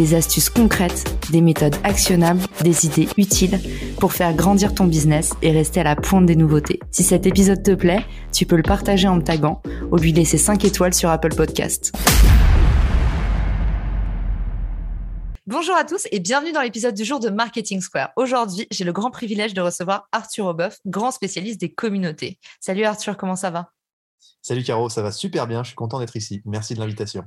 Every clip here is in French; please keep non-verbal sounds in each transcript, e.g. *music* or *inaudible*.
des astuces concrètes, des méthodes actionnables, des idées utiles pour faire grandir ton business et rester à la pointe des nouveautés. Si cet épisode te plaît, tu peux le partager en me taguant ou lui laisser 5 étoiles sur Apple Podcast. Bonjour à tous et bienvenue dans l'épisode du jour de Marketing Square. Aujourd'hui, j'ai le grand privilège de recevoir Arthur Aubeuf, grand spécialiste des communautés. Salut Arthur, comment ça va? Salut Caro, ça va super bien, je suis content d'être ici. Merci de l'invitation.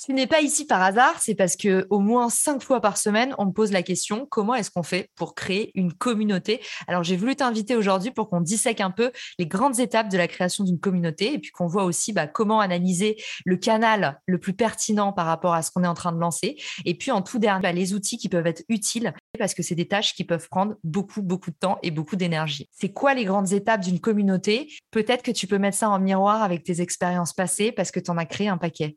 Ce n'est pas ici par hasard, c'est parce que au moins cinq fois par semaine, on me pose la question comment est-ce qu'on fait pour créer une communauté? Alors j'ai voulu t'inviter aujourd'hui pour qu'on dissèque un peu les grandes étapes de la création d'une communauté et puis qu'on voit aussi bah, comment analyser le canal le plus pertinent par rapport à ce qu'on est en train de lancer. Et puis en tout dernier, bah, les outils qui peuvent être utiles parce que c'est des tâches qui peuvent prendre beaucoup beaucoup de temps et beaucoup d'énergie. C'est quoi les grandes étapes d'une communauté? Peut-être que tu peux mettre ça en miroir avec tes expériences passées parce que tu en as créé un paquet.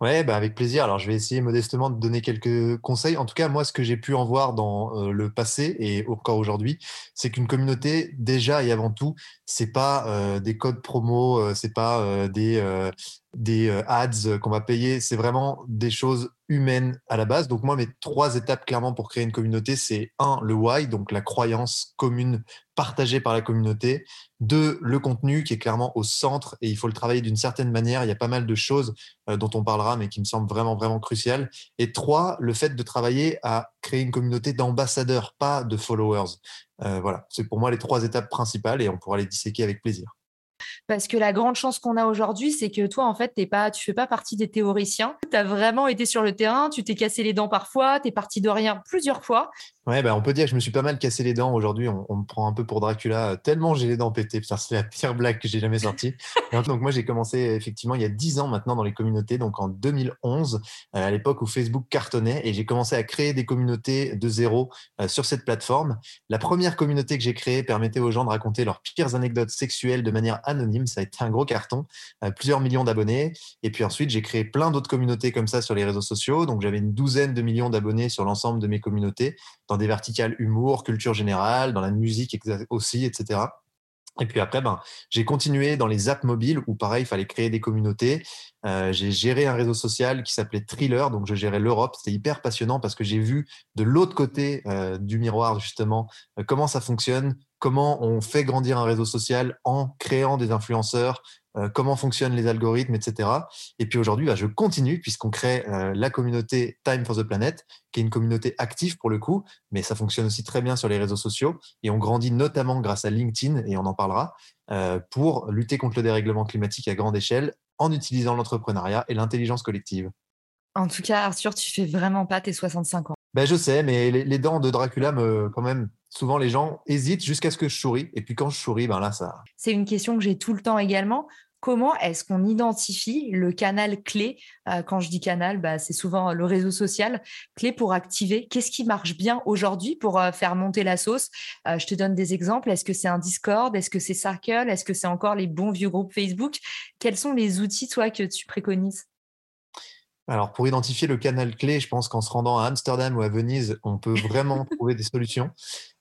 Ouais, bah avec plaisir. Alors, je vais essayer modestement de donner quelques conseils. En tout cas, moi, ce que j'ai pu en voir dans euh, le passé et encore aujourd'hui, c'est qu'une communauté, déjà et avant tout, c'est pas euh, des codes promo, euh, c'est pas des des ads qu'on va payer, c'est vraiment des choses humaines à la base. Donc moi, mes trois étapes clairement pour créer une communauté, c'est un, le why, donc la croyance commune partagée par la communauté. Deux, le contenu qui est clairement au centre et il faut le travailler d'une certaine manière. Il y a pas mal de choses dont on parlera, mais qui me semblent vraiment, vraiment cruciales. Et trois, le fait de travailler à créer une communauté d'ambassadeurs, pas de followers. voilà, c'est pour moi les trois étapes principales et on pourra les disséquer avec plaisir. Parce que la grande chance qu'on a aujourd'hui, c'est que toi, en fait, t'es pas, tu fais pas partie des théoriciens. Tu as vraiment été sur le terrain, tu t'es cassé les dents parfois, tu es parti de rien plusieurs fois. Ouais, bah, on peut dire que je me suis pas mal cassé les dents aujourd'hui. On, me prend un peu pour Dracula, euh, tellement j'ai les dents pétées. C'est la pire blague que j'ai jamais sortie. *laughs* donc, moi, j'ai commencé effectivement il y a 10 ans maintenant dans les communautés, donc en 2011, euh, à l'époque où Facebook cartonnait, et j'ai commencé à créer des communautés de zéro euh, sur cette plateforme. La première communauté que j'ai créée permettait aux gens de raconter leurs pires anecdotes sexuelles de manière anonyme. Ça a été un gros carton, plusieurs millions d'abonnés. Et puis ensuite, j'ai créé plein d'autres communautés comme ça sur les réseaux sociaux. Donc, j'avais une douzaine de millions d'abonnés sur l'ensemble de mes communautés dans des verticales humour, culture générale, dans la musique aussi, etc. Et puis après, ben, j'ai continué dans les apps mobiles où pareil, il fallait créer des communautés. Euh, j'ai géré un réseau social qui s'appelait Thriller, donc je gérais l'Europe. C'était hyper passionnant parce que j'ai vu de l'autre côté euh, du miroir justement euh, comment ça fonctionne, comment on fait grandir un réseau social en créant des influenceurs, comment fonctionnent les algorithmes, etc. Et puis aujourd'hui, bah, je continue puisqu'on crée euh, la communauté Time for the Planet, qui est une communauté active pour le coup, mais ça fonctionne aussi très bien sur les réseaux sociaux. Et on grandit notamment grâce à LinkedIn, et on en parlera, euh, pour lutter contre le dérèglement climatique à grande échelle en utilisant l'entrepreneuriat et l'intelligence collective. En tout cas, Arthur, tu fais vraiment pas tes 65 ans. Ben, je sais, mais les, dents de Dracula, me, quand même, souvent les gens hésitent jusqu'à ce que je souris. Et puis quand je souris, ben là, ça. C'est une question que j'ai tout le temps également comment est-ce qu'on identifie le canal clé euh, Quand je dis canal, bah, c'est souvent le réseau social clé pour activer? Qu'est-ce qui marche bien aujourd'hui pour euh, faire monter la sauce? Euh, Je te donne des exemples. Est-ce que c'est un Discord? Est-ce que c'est Circle? Est-ce que c'est encore les bons vieux groupes Facebook? Quels sont les outils, toi, que tu préconises? Alors, pour identifier le canal clé, je pense qu'en se rendant à Amsterdam ou à Venise, on peut *laughs* vraiment trouver des solutions.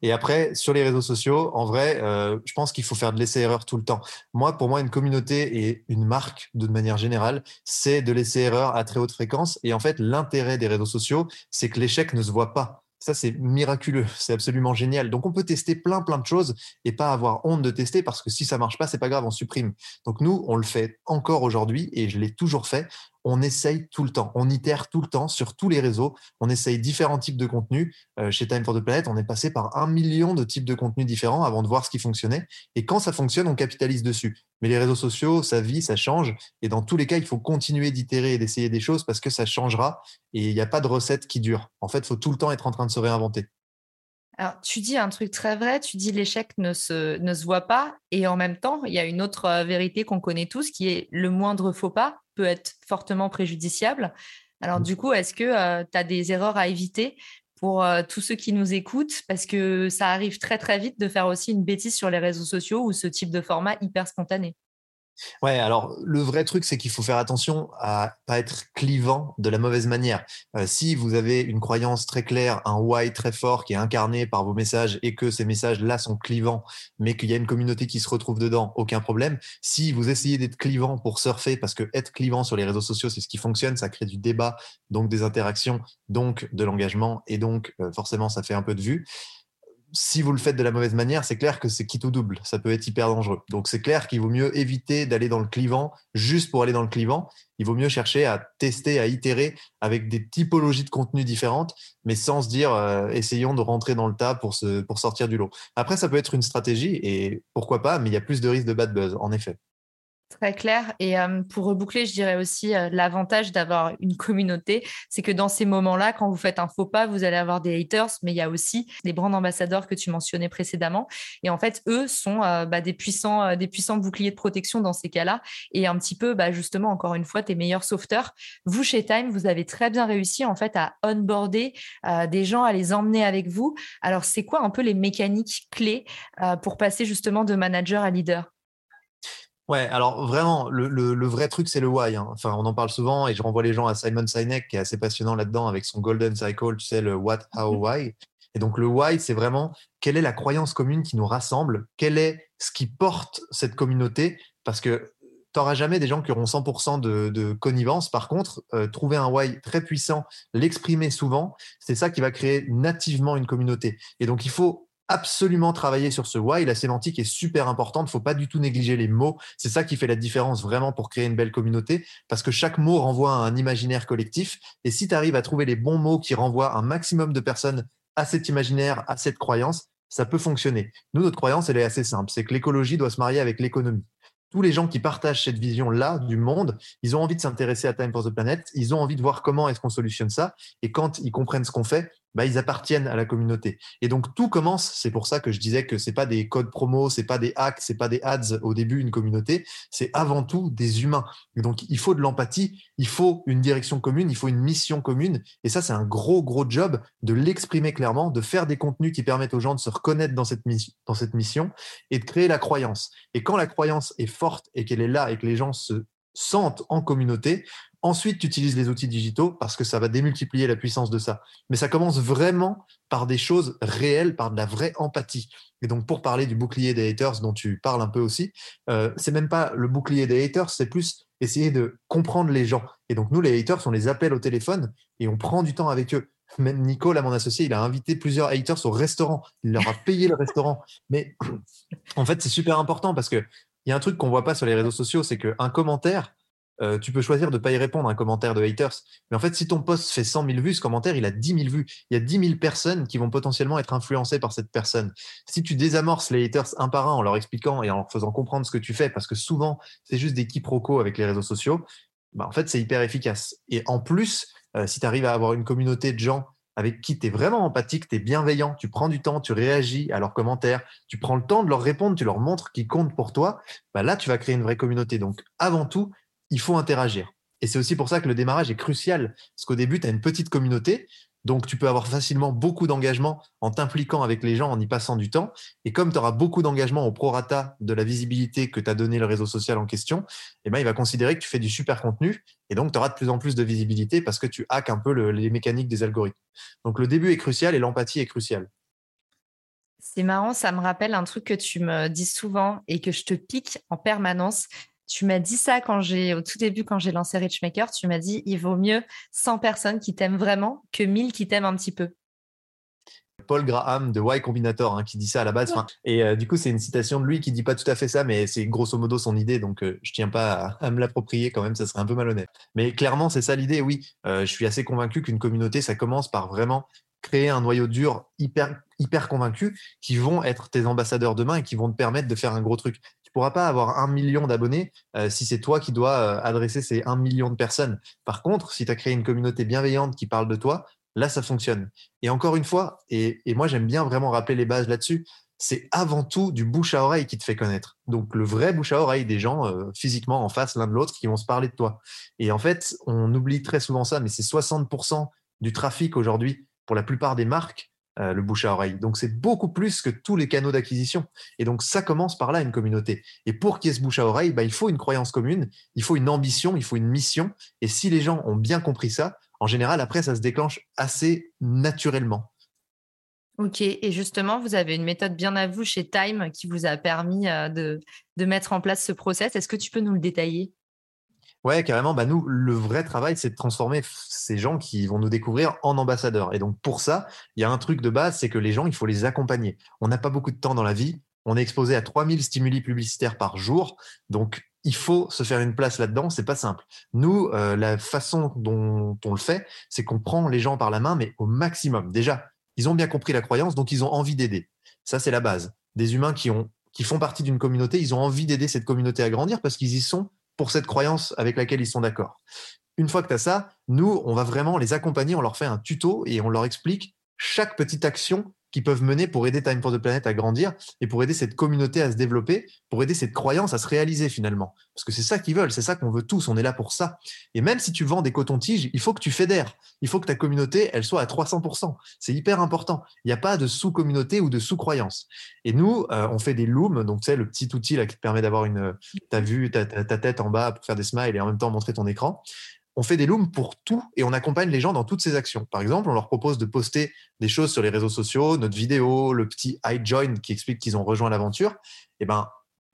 Et après, sur les réseaux sociaux, en vrai, euh, je pense qu'il faut faire de l'essai-erreur tout le temps. Moi, pour moi, une communauté et une marque, de manière générale, c'est de l'essai-erreur à très haute fréquence. Et en fait, l'intérêt des réseaux sociaux, c'est que l'échec ne se voit pas. Ça, c'est miraculeux, *laughs* c'est absolument génial. Donc, on peut tester plein, plein de choses et pas avoir honte de tester parce que si ça marche pas, c'est pas grave, on supprime. Donc, nous, on le fait encore aujourd'hui et je l'ai toujours fait on essaye tout le temps, on itère tout le temps sur tous les réseaux, on essaye différents types de contenus. Euh, chez Time for the Planet, on est passé par un million de types de contenus différents avant de voir ce qui fonctionnait. Et quand ça fonctionne, on capitalise dessus. Mais les réseaux sociaux, ça vit, ça change. Et dans tous les cas, il faut continuer d'itérer et d'essayer des choses parce que ça changera. Et il n'y a pas de recette qui dure. En fait, il faut tout le temps être en train de se réinventer. Alors, tu dis un truc très vrai, tu dis l'échec ne se, voit pas, et en même temps, il y a une autre euh, vérité qu'on connaît tous, qui est le moindre faux pas peut être fortement préjudiciable. Alors, mmh. du coup, est-ce que euh, tu as des erreurs à éviter pour euh, tous ceux qui nous écoutent? Parce que ça arrive très très vite de faire aussi une bêtise sur les réseaux sociaux ou ce type de format hyper spontané. Ouais, alors le vrai truc, c'est qu'il faut faire attention à pas être clivant de la mauvaise manière. Euh, si vous avez une croyance très claire, un why très fort qui est incarné par vos messages et que ces messages-là sont clivants, mais qu'il y a une communauté qui se retrouve dedans, aucun problème. Si vous essayez d'être clivant pour surfer, parce que être clivant sur les réseaux sociaux, c'est ce qui fonctionne, ça crée du débat, donc des interactions, donc de l'engagement, et donc euh, forcément ça fait un peu de vue si vous le faites de la mauvaise manière, c'est clair que c'est quitte ou double. Ça peut être hyper dangereux. Donc, c'est clair qu'il vaut mieux éviter d'aller dans le clivant juste pour aller dans le clivant. Il vaut mieux chercher à tester, à itérer avec des typologies de contenu différentes, mais sans se dire euh, essayons de rentrer dans le tas pour, pour sortir du lot. Après, ça peut être une stratégie et pourquoi pas, mais il y a plus de risques de bad buzz, en effet. Très clair. Et pour reboucler, je dirais aussi l'avantage d'avoir une communauté, c'est que dans ces moments-là, quand vous faites un faux pas, vous allez avoir des haters, mais il y a aussi les brand ambassadeurs que tu mentionnais précédemment. Et en fait, eux sont bah, des, puissants, des puissants boucliers de protection dans ces cas-là. Et un petit peu, bah, justement, encore une fois, tes meilleurs sauveteurs. Vous, chez Time, vous avez très bien réussi en fait à onboarder des gens, à les emmener avec vous. Alors, c'est quoi un peu les mécaniques clés pour passer justement de manager à leader? Ouais, alors vraiment, le, vrai truc, c'est le why. Hein. Enfin, on en parle souvent et je renvoie les gens à Simon Sinek, qui est assez passionnant là-dedans avec son Golden Cycle, tu sais, le what, how, mmh. why. Et donc, le why, c'est vraiment quelle est la croyance commune qui nous rassemble, quel est ce qui porte cette communauté, parce que tu n'auras jamais des gens qui auront 100% de, connivence. Par contre, euh, trouver un why très puissant, l'exprimer souvent, c'est ça qui va créer nativement une communauté. Et donc, il faut absolument travailler sur ce why. La sémantique est super importante. Faut pas du tout négliger les mots. C'est ça qui fait la différence vraiment pour créer une belle communauté parce que chaque mot renvoie à un imaginaire collectif. Et si tu arrives à trouver les bons mots qui renvoient un maximum de personnes à cet imaginaire, à cette croyance, ça peut fonctionner. Nous, notre croyance, elle est assez simple. C'est que l'écologie doit se marier avec l'économie tous les gens qui partagent cette vision-là du monde, ils ont envie de s'intéresser à Time for the Planet, ils ont envie de voir comment est-ce qu'on solutionne ça, et quand ils comprennent ce qu'on fait, bah, ils appartiennent à la communauté. Et donc tout commence, c'est pour ça que je disais que c'est pas des codes promo, c'est pas des hacks, c'est pas des ads au début une communauté, c'est avant tout des humains. Et donc il faut de l'empathie, il faut une direction commune, il faut une mission commune. Et ça c'est un gros gros job de l'exprimer clairement, de faire des contenus qui permettent aux gens de se reconnaître dans cette mission, dans cette mission et de créer la croyance. Et quand la croyance est forte et qu'elle est là et que les gens se sentent en communauté, Ensuite, tu utilises les outils digitaux parce que ça va démultiplier la puissance de ça. Mais ça commence vraiment par des choses réelles, par de la vraie empathie. Et donc, pour parler du bouclier des haters dont tu parles un peu aussi, euh, c'est même pas le bouclier des haters, c'est plus essayer de comprendre les gens. Et donc, nous, les haters, on les appelle au téléphone et on prend du temps avec eux. Même Nico, là, mon associé, il a invité plusieurs haters au restaurant. Il leur a payé le restaurant. Mais en fait, c'est super important parce que il y a un truc qu'on voit pas sur les réseaux sociaux, c'est qu'un commentaire, euh, tu peux choisir de ne pas y répondre un commentaire de haters. Mais en fait, si ton post fait 100 000 vues, ce commentaire, il a 10 000 vues. Il y a 10 000 personnes qui vont potentiellement être influencées par cette personne. Si tu désamorces les haters un par un en leur expliquant et en leur faisant comprendre ce que tu fais, parce que souvent, c'est juste des quiproquos avec les réseaux sociaux, bah, en fait, c'est hyper efficace. Et en plus, euh, si tu arrives à avoir une communauté de gens avec qui tu es vraiment empathique, tu es bienveillant, tu prends du temps, tu réagis à leurs commentaires, tu prends le temps de leur répondre, tu leur montres qu'ils comptent pour toi, bah là, tu vas créer une vraie communauté. Donc, avant tout, il faut interagir. Et c'est aussi pour ça que le démarrage est crucial, parce qu'au début, tu as une petite communauté, donc tu peux avoir facilement beaucoup d'engagement en t'impliquant avec les gens, en y passant du temps. Et comme tu auras beaucoup d'engagement au prorata de la visibilité que t'a donné le réseau social en question, eh ben, il va considérer que tu fais du super contenu, et donc tu auras de plus en plus de visibilité parce que tu hackes un peu les mécaniques des algorithmes. Donc le début est crucial et l'empathie est cruciale. C'est marrant, ça me rappelle un truc que tu me dis souvent et que je te pique en permanence. Tu m'as dit ça quand j'ai, au tout début, quand j'ai lancé Richmaker, tu m'as dit il vaut mieux 100 personnes qui t'aiment vraiment que 1000 qui t'aiment un petit peu. Paul Graham de Y Combinator hein, qui dit ça à la base. Et euh, du coup, c'est une citation de lui qui dit pas tout à fait ça, mais c'est grosso modo son idée. Donc, je euh, je tiens pas à, me l'approprier quand même, ça serait un peu malhonnête. Mais clairement, c'est ça l'idée. Oui, euh, je suis assez convaincu qu'une communauté, ça commence par vraiment créer un noyau dur hyper hyper convaincu qui vont être tes ambassadeurs demain et qui vont te permettre de faire un gros truc pas avoir un million d'abonnés euh, si c'est toi qui dois euh, adresser ces un million de personnes. Par contre, si tu as créé une communauté bienveillante qui parle de toi, là, ça fonctionne. Et encore une fois, et, moi, j'aime bien vraiment rappeler les bases là-dessus, c'est avant tout du bouche à oreille qui te fait connaître. Donc, le vrai bouche à oreille des gens euh, physiquement en face l'un de l'autre qui vont se parler de toi. Et en fait, on oublie très souvent ça, mais c'est 60% du trafic aujourd'hui pour la plupart des marques euh, le bouche à oreille. Donc c'est beaucoup plus que tous les canaux d'acquisition. Et donc ça commence par là, une communauté. Et pour qu'il y ait ce bouche à oreille, bah, il faut une croyance commune, il faut une ambition, il faut une mission. Et si les gens ont bien compris ça, en général, après, ça se déclenche assez naturellement. Ok, et justement, vous avez une méthode bien à vous chez Time qui vous a permis euh, de, de mettre en place ce process. Est-ce que tu peux nous le détailler? Ouais, carrément. Bah, nous, le vrai travail, c'est de transformer ces gens qui vont nous découvrir en ambassadeurs. Et donc, pour ça, il y a un truc de base, c'est que les gens, il faut les accompagner. On n'a pas beaucoup de temps dans la vie. On est exposé à 3000 stimuli publicitaires par jour. Donc, il faut se faire une place là-dedans. C'est pas simple. Nous, euh, la façon dont on le fait, c'est qu'on prend les gens par la main, mais au maximum. Déjà, ils ont bien compris la croyance, donc ils ont envie d'aider. Ça, c'est la base. Des humains qui ont qui font partie d'une communauté, ils ont envie d'aider cette communauté à grandir parce qu'ils y sont pour cette croyance avec laquelle ils sont d'accord. Une fois que tu as ça, nous, on va vraiment les accompagner, on leur fait un tuto et on leur explique chaque petite action qui peuvent mener pour aider Time for the Planet à grandir et pour aider cette communauté à se développer, pour aider cette croyance à se réaliser finalement. Parce que c'est ça qu'ils veulent, c'est ça qu'on veut tous, on est là pour ça. Et même si tu vends des cotons-tiges, il faut que tu fédères, il faut que ta communauté, elle soit à 300%. C'est hyper important. Il n'y a pas de sous-communauté ou de sous-croyance. Et nous, euh, on fait des looms, donc sais, le petit outil qui te permet d'avoir une, ta vue, ta, ta tête en bas pour faire des smiles et en même temps montrer ton écran on fait des looms pour tout et on accompagne les gens dans toutes ces actions. Par exemple, on leur propose de poster des choses sur les réseaux sociaux, notre vidéo, le petit I join qui explique qu'ils ont rejoint l'aventure. Eh ben,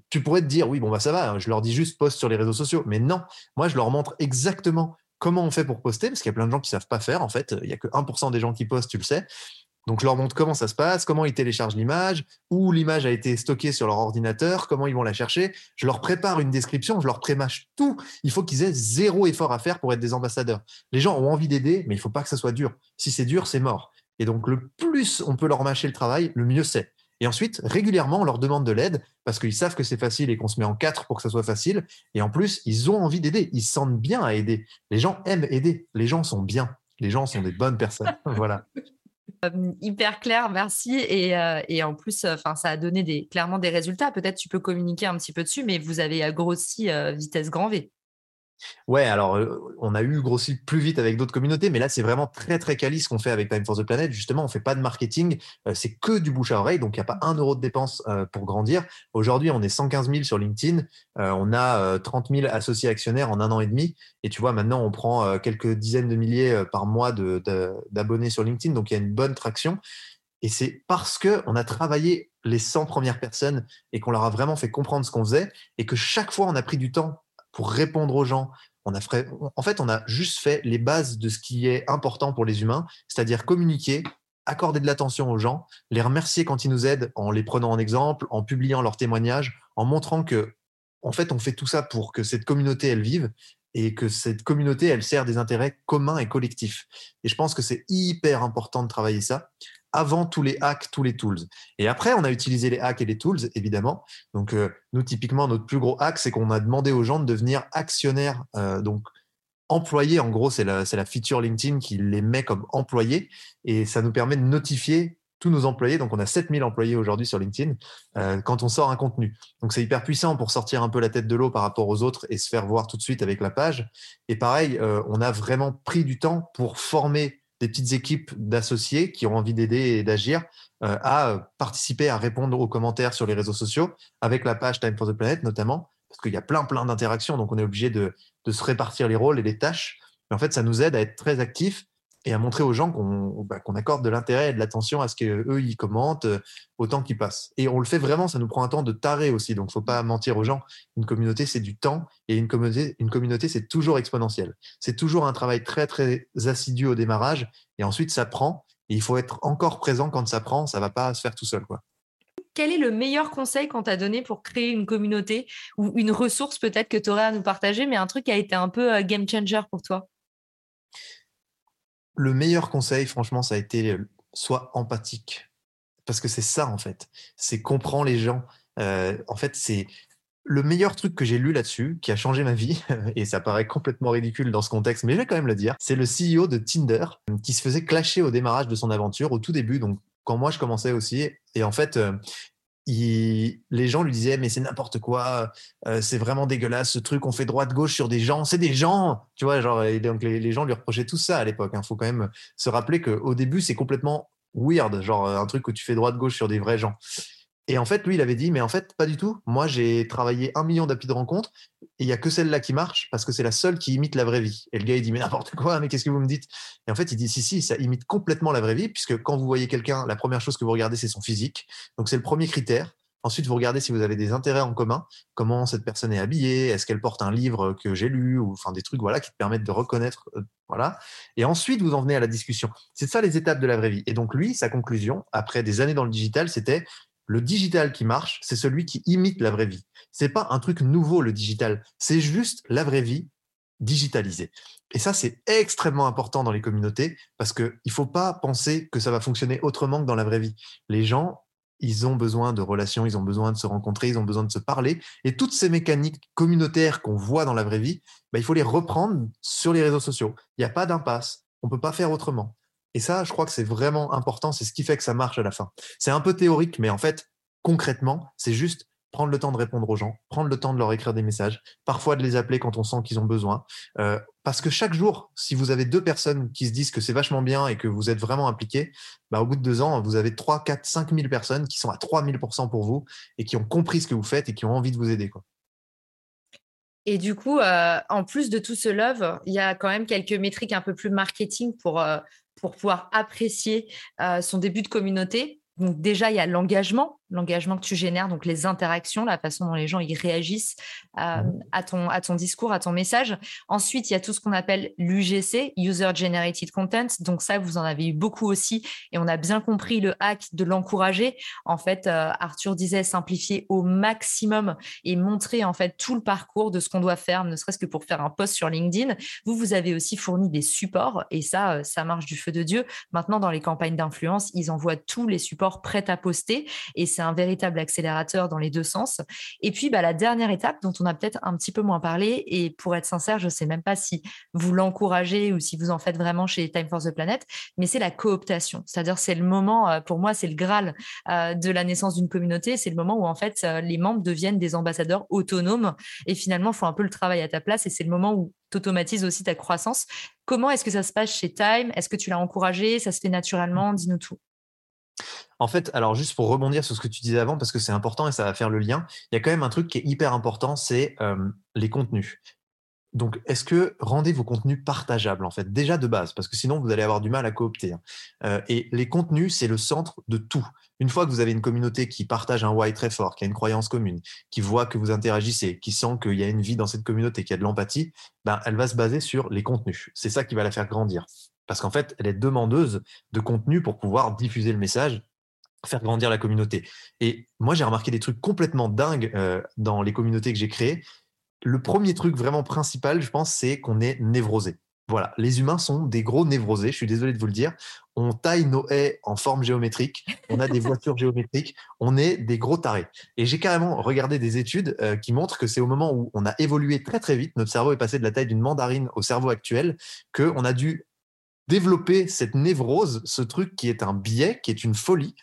tu pourrais te dire, oui, bon, bah, ça va, je leur dis juste poste sur les réseaux sociaux. Mais non, moi, je leur montre exactement comment on fait pour poster, parce qu'il y a plein de gens qui savent pas faire, en fait. Il y a que 1% des gens qui postent, tu le sais. Donc, je leur montre comment ça se passe, comment ils téléchargent l'image, où l'image a été stockée sur leur ordinateur, comment ils vont la chercher. Je leur prépare une description, je leur prémâche tout. Il faut qu'ils aient zéro effort à faire pour être des ambassadeurs. Les gens ont envie d'aider, mais il faut pas que ça soit dur. Si c'est dur, c'est mort. Et donc, le plus on peut leur mâcher le travail, le mieux c'est. Et ensuite, régulièrement, on leur demande de l'aide parce qu'ils savent que c'est facile et qu'on se met en quatre pour que ça soit facile. Et en plus, ils ont envie d'aider. Ils se sentent bien à aider. Les gens aiment aider. Les gens sont bien. Les gens sont des bonnes personnes. *laughs* voilà hyper clair, merci. Et, en plus, ça a donné des, clairement des résultats. Peut-être tu peux communiquer un petit peu dessus, mais vous avez grossi vitesse grand V. Ouais, alors on a eu grossi plus vite avec d'autres communautés, mais là c'est vraiment très très quali ce qu'on fait avec Time for the Planet. Justement, on fait pas de marketing, c'est que du bouche à oreille, donc il n'y a pas un euro de dépense pour grandir. Aujourd'hui, on est 115 000 sur LinkedIn, on a 30 000 associés actionnaires en un an et demi, et tu vois maintenant on prend quelques dizaines de milliers par mois d'abonnés sur LinkedIn, donc il y a une bonne traction. Et c'est parce que on a travaillé les 100 premières personnes et qu'on leur a vraiment fait comprendre ce qu'on faisait et que chaque fois on a pris du temps pour répondre aux gens. On a en fait, on a juste fait les bases de ce qui est important pour les humains, c'est-à-dire communiquer, accorder de l'attention aux gens, les remercier quand ils nous aident en les prenant en exemple, en publiant leurs témoignages, en montrant que, en fait, on fait tout ça pour que cette communauté, elle vive et que cette communauté, elle sert des intérêts communs et collectifs. Et je pense que c'est hyper important de travailler ça avant tous les hacks, tous les tools. Et après, on a utilisé les hacks et les tools, évidemment. Donc, euh, nous, typiquement, notre plus gros hack, c'est qu'on a demandé aux gens de devenir actionnaires. Euh, donc, employés, en gros, c'est la, la feature LinkedIn qui les met comme employés. Et ça nous permet de notifier tous nos employés. Donc, on a 7000 employés aujourd'hui sur LinkedIn euh, quand on sort un contenu. Donc, c'est hyper puissant pour sortir un peu la tête de l'eau par rapport aux autres et se faire voir tout de suite avec la page. Et pareil, on a vraiment pris du temps pour former des petites équipes d'associés qui ont envie d'aider et d'agir euh, à participer, à répondre aux commentaires sur les réseaux sociaux avec la page Time for the Planet notamment, parce qu'il y a plein, plein d'interactions, donc on est obligé de, de, se répartir les rôles et les tâches. Mais en fait, ça nous aide à être très actifs et à montrer aux gens qu'on bah, accorde de l'intérêt et de l'attention à ce qu'eux, ils commentent euh, autant qu'ils passent. Et on le fait vraiment, ça nous prend un temps de taré aussi, donc faut pas mentir aux gens. Une communauté, c'est du temps, et une communauté, une communauté c'est toujours exponentiel. C'est toujours un travail très, très assidu au démarrage, et ensuite ça prend, et il faut être encore présent quand ça prend, ça va pas se faire tout seul. quoi. Quel est le meilleur conseil qu'on t'a donné pour créer une communauté ou une ressource peut-être que tu aurais à nous partager, mais un truc qui a été un peu euh, game changer pour toi? Le meilleur conseil, franchement, ça a été euh, soit empathique. Parce que c'est ça, en fait. C'est comprendre les gens. Euh, en fait, c'est le meilleur truc que j'ai lu là-dessus, qui a changé ma vie, *laughs* et ça paraît complètement ridicule dans ce contexte, mais je vais quand même le dire, c'est le CEO de Tinder qui se faisait clasher au démarrage de son aventure, au tout début, donc quand moi je commençais aussi. Et en fait, euh, les gens lui disaient mais c'est n'importe quoi, euh, c'est vraiment dégueulasse ce truc, on fait droite-gauche sur des gens, c'est des gens, tu vois, genre, et donc les, gens lui reprochaient tout ça à l'époque. Il hein. faut quand même se rappeler qu'au début c'est complètement weird, genre un truc où tu fais droite-gauche sur des vrais gens. Et en fait, lui, il avait dit, mais en fait, pas du tout. Moi, j'ai travaillé un million d'applis de rencontres et il n'y a que celle-là qui marche parce que c'est la seule qui imite la vraie vie. Et le gars, il dit, mais n'importe quoi, mais qu'est-ce que vous me dites? Et en fait, il dit, si, si, ça imite complètement la vraie vie puisque quand vous voyez quelqu'un, la première chose que vous regardez, c'est son physique. Donc, c'est le premier critère. Ensuite, vous regardez si vous avez des intérêts en commun, comment cette personne est habillée, est-ce qu'elle porte un livre que j'ai lu, ou enfin des trucs voilà qui te permettent de reconnaître, euh, voilà. Et ensuite, vous en venez à la discussion. C'est ça les étapes de la vraie vie. Et donc lui, sa conclusion, après des années dans le digital, c'était le digital qui marche, c'est celui qui imite la vraie vie. C'est pas un truc nouveau le digital, c'est juste la vraie vie digitalisée. Et ça, c'est extrêmement important dans les communautés parce qu'il ne faut pas penser que ça va fonctionner autrement que dans la vraie vie. Les gens, ils ont besoin de relations, ils ont besoin de se rencontrer, ils ont besoin de se parler. Et toutes ces mécaniques communautaires qu'on voit dans la vraie vie, bah, il faut les reprendre sur les réseaux sociaux. Il n'y a pas d'impasse. On ne peut pas faire autrement. Et ça, je crois que c'est vraiment important. C'est ce qui fait que ça marche à la fin. C'est un peu théorique, mais en fait, concrètement, c'est juste prendre le temps de répondre aux gens, prendre le temps de leur écrire des messages, parfois de les appeler quand on sent qu'ils ont besoin. Euh, parce que chaque jour, si vous avez deux personnes qui se disent que c'est vachement bien et que vous êtes vraiment impliqués, bah, au bout de deux ans, vous avez 3, 4, 5 000 personnes qui sont à 3 000% pour vous et qui ont compris ce que vous faites et qui ont envie de vous aider. Et du coup, euh, en plus de tout ce love, il y a quand même quelques métriques un peu plus marketing pour, euh, pour pouvoir apprécier son début de communauté. Donc déjà, il y a l'engagement, l'engagement que tu génères, donc les interactions, la façon dont les gens réagissent euh, mmh. à, ton, à ton discours, à ton message. Ensuite, il y a tout ce qu'on appelle l'UGC, User Generated Content. Donc ça, vous en avez eu beaucoup aussi et on a bien compris le hack de l'encourager. En fait, euh, Arthur disait simplifier au maximum et montrer en fait tout le parcours de ce qu'on doit faire, ne serait-ce que pour faire un post sur LinkedIn. Vous, vous avez aussi fourni des supports et ça, euh, ça marche du feu de Dieu. Maintenant, dans les campagnes d'influence, ils envoient tous les supports prêts à poster et c'est un véritable accélérateur dans les deux sens. Et puis, bah, la dernière étape dont on a peut-être un petit peu moins parlé, et pour être sincère, je ne sais même pas si vous l'encouragez ou si vous en faites vraiment chez Time for the Planet, mais c'est la cooptation. C'est-à-dire, c'est le moment, euh, pour moi, c'est le Graal euh, de la naissance d'une communauté. C'est le moment où, en fait, euh, les membres deviennent des ambassadeurs autonomes et finalement font un peu le travail à ta place. Et c'est le moment où tu automatises aussi ta croissance. Comment est-ce que ça se passe chez Time? Est-ce que tu l'as encouragé? Ça se fait naturellement? Dis-nous tout. En fait, alors juste pour rebondir sur ce que tu disais avant, parce que c'est important et ça va faire le lien, il y a quand même un truc qui est hyper important, c'est les contenus. Donc, est-ce que rendez vos contenus partageables, en fait, déjà de base, parce que sinon, vous allez avoir du mal à coopter. Hein. Euh, et les contenus, c'est le centre de tout. Une fois que vous avez une communauté qui partage un why très fort, qui a une croyance commune, qui voit que vous interagissez, qui sent qu'il y a une vie dans cette communauté, qui a de l'empathie, ben, elle va se baser sur les contenus. C'est ça qui va la faire grandir. Parce qu'en fait, elle est demandeuse de contenu pour pouvoir diffuser le message faire grandir la communauté. Et moi, j'ai remarqué des trucs complètement dingues euh, dans les communautés que j'ai créées. Le premier truc vraiment principal, je pense, c'est qu'on est névrosé. Voilà, les humains sont des gros névrosés, je suis désolé de vous le dire. On taille nos haies en forme géométrique, on a des *laughs* voitures géométriques, on est des gros tarés. Et j'ai carrément regardé des études euh, qui montrent que c'est au moment où on a évolué très très vite, notre cerveau est passé de la taille d'une mandarine au cerveau actuel, qu'on a dû développer cette névrose, ce truc qui est un biais, qui est une folie,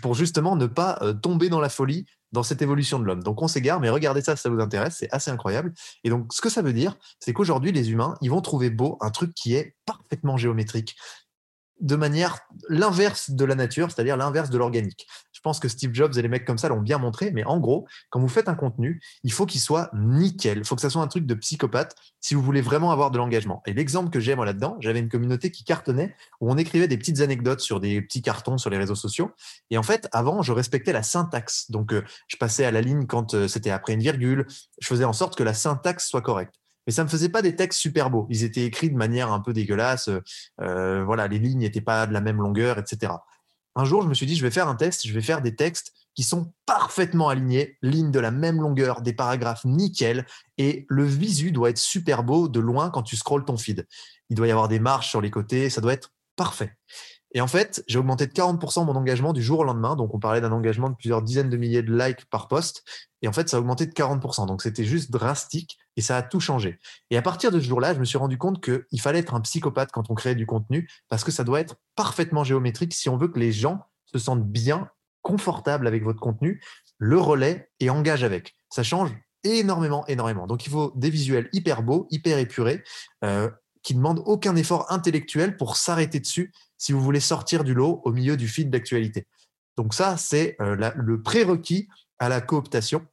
pour justement ne pas euh, tomber dans la folie dans cette évolution de l'homme. Donc on s'égare, mais regardez ça ça vous intéresse, c'est assez incroyable. Et donc ce que ça veut dire, c'est qu'aujourd'hui les humains, ils vont trouver beau un truc qui est parfaitement géométrique, de manière l'inverse de la nature, c'est-à-dire l'inverse de l'organique. Je pense que Steve Jobs et les mecs comme ça l'ont bien montré, mais en gros, quand vous faites un contenu, il faut qu'il soit nickel. Il faut que ça soit un truc de psychopathe si vous voulez vraiment avoir de l'engagement. Et l'exemple que j'ai moi là-dedans, j'avais une communauté qui cartonnait où on écrivait des petites anecdotes sur des petits cartons sur les réseaux sociaux. Et en fait, avant, je respectais la syntaxe. Donc, euh, je passais à la ligne quand euh, c'était après une virgule. Je faisais en sorte que la syntaxe soit correcte mais ça me faisait pas des textes super beaux. Ils étaient écrits de manière un peu dégueulasse. Euh, voilà, les lignes n'étaient pas de la même longueur, etc. Un jour, je me suis dit, je vais faire un test, je vais faire des textes qui sont parfaitement alignés, lignes de la même longueur, des paragraphes nickel, et le visu doit être super beau de loin quand tu scrolles ton feed. Il doit y avoir des marches sur les côtés, ça doit être parfait. Et en fait, j'ai augmenté de 40% mon engagement du jour au lendemain. Donc, on parlait d'un engagement de plusieurs dizaines de milliers de likes par poste. Et en fait, ça a augmenté de 40%. Donc, c'était juste drastique et ça a tout changé. Et à partir de ce jour-là, je me suis rendu compte qu'il fallait être un psychopathe quand on crée du contenu parce que ça doit être parfaitement géométrique si on veut que les gens se sentent bien, confortables avec votre contenu le relais et engage avec. Ça change énormément, énormément. Donc il faut des visuels hyper beaux, hyper épurés, euh, qui ne demandent aucun effort intellectuel pour s'arrêter dessus si vous voulez sortir du lot au milieu du fil d'actualité. Donc ça, c'est euh, le prérequis à la cooptation.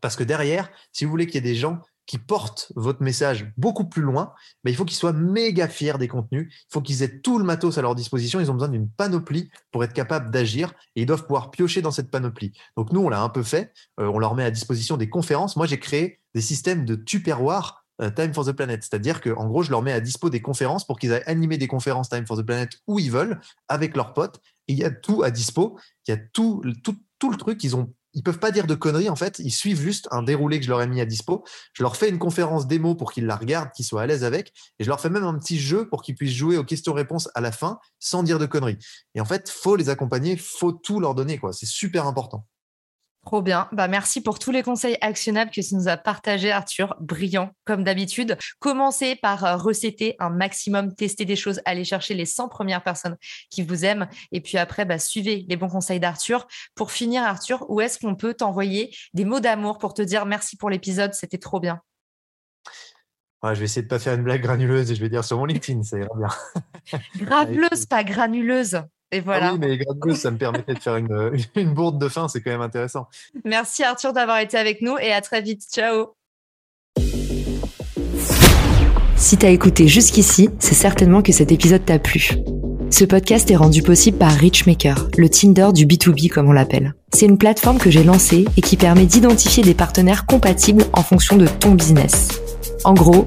Parce que derrière, si vous voulez qu'il y ait des gens qui portent votre message beaucoup plus loin, mais il faut qu'ils soient méga fiers des contenus. Il faut qu'ils aient tout le matos à leur disposition. Ils ont besoin d'une panoplie pour être capables d'agir et ils doivent pouvoir piocher dans cette panoplie. Donc nous, on l'a un peu fait. Euh, on leur met à disposition des conférences. Moi, j'ai créé des systèmes de tupperware euh, Time for the Planet. C'est-à-dire qu'en gros, je leur mets à dispo des conférences pour qu'ils aillent animer des conférences Time for the Planet où ils veulent avec leurs potes. Et il y a tout à dispo. Il y a tout, le truc. Ils ont ils peuvent pas dire de conneries en fait, ils suivent juste un déroulé que je leur ai mis à dispo. Je leur fais une conférence démo pour qu'ils la regardent, qu'ils soient à l'aise avec, et je leur fais même un petit jeu pour qu'ils puissent jouer aux questions-réponses à la fin sans dire de conneries. Et en fait, faut les accompagner, faut tout leur donner quoi. C'est super important. Trop bien. Bah, merci pour tous les conseils actionnables que tu nous as partagés, Arthur. Brillant, comme d'habitude. Commencez par euh, recéter un maximum, tester des choses, aller chercher les 100 premières personnes qui vous aiment. Et puis après, bah, suivez les bons conseils d'Arthur. Pour finir, Arthur, où est-ce qu'on peut t'envoyer des mots d'amour pour te dire merci pour l'épisode, c'était trop bien je vais essayer de pas faire une blague granuleuse et je vais dire sur mon LinkedIn, ça ira bien. *laughs* Graveuse, pas granuleuse. Et voilà. Ah oui, mais grave, ça me permettait de faire *laughs* une, une bourde de fin, c'est quand même intéressant. Merci Arthur d'avoir été avec nous et à très vite. Ciao. Si t'as écouté jusqu'ici, c'est certainement que cet épisode t'a plu. Ce podcast est rendu possible par Richmaker, le Tinder du B2B comme on l'appelle. C'est une plateforme que j'ai lancée et qui permet d'identifier des partenaires compatibles en fonction de ton business. En gros,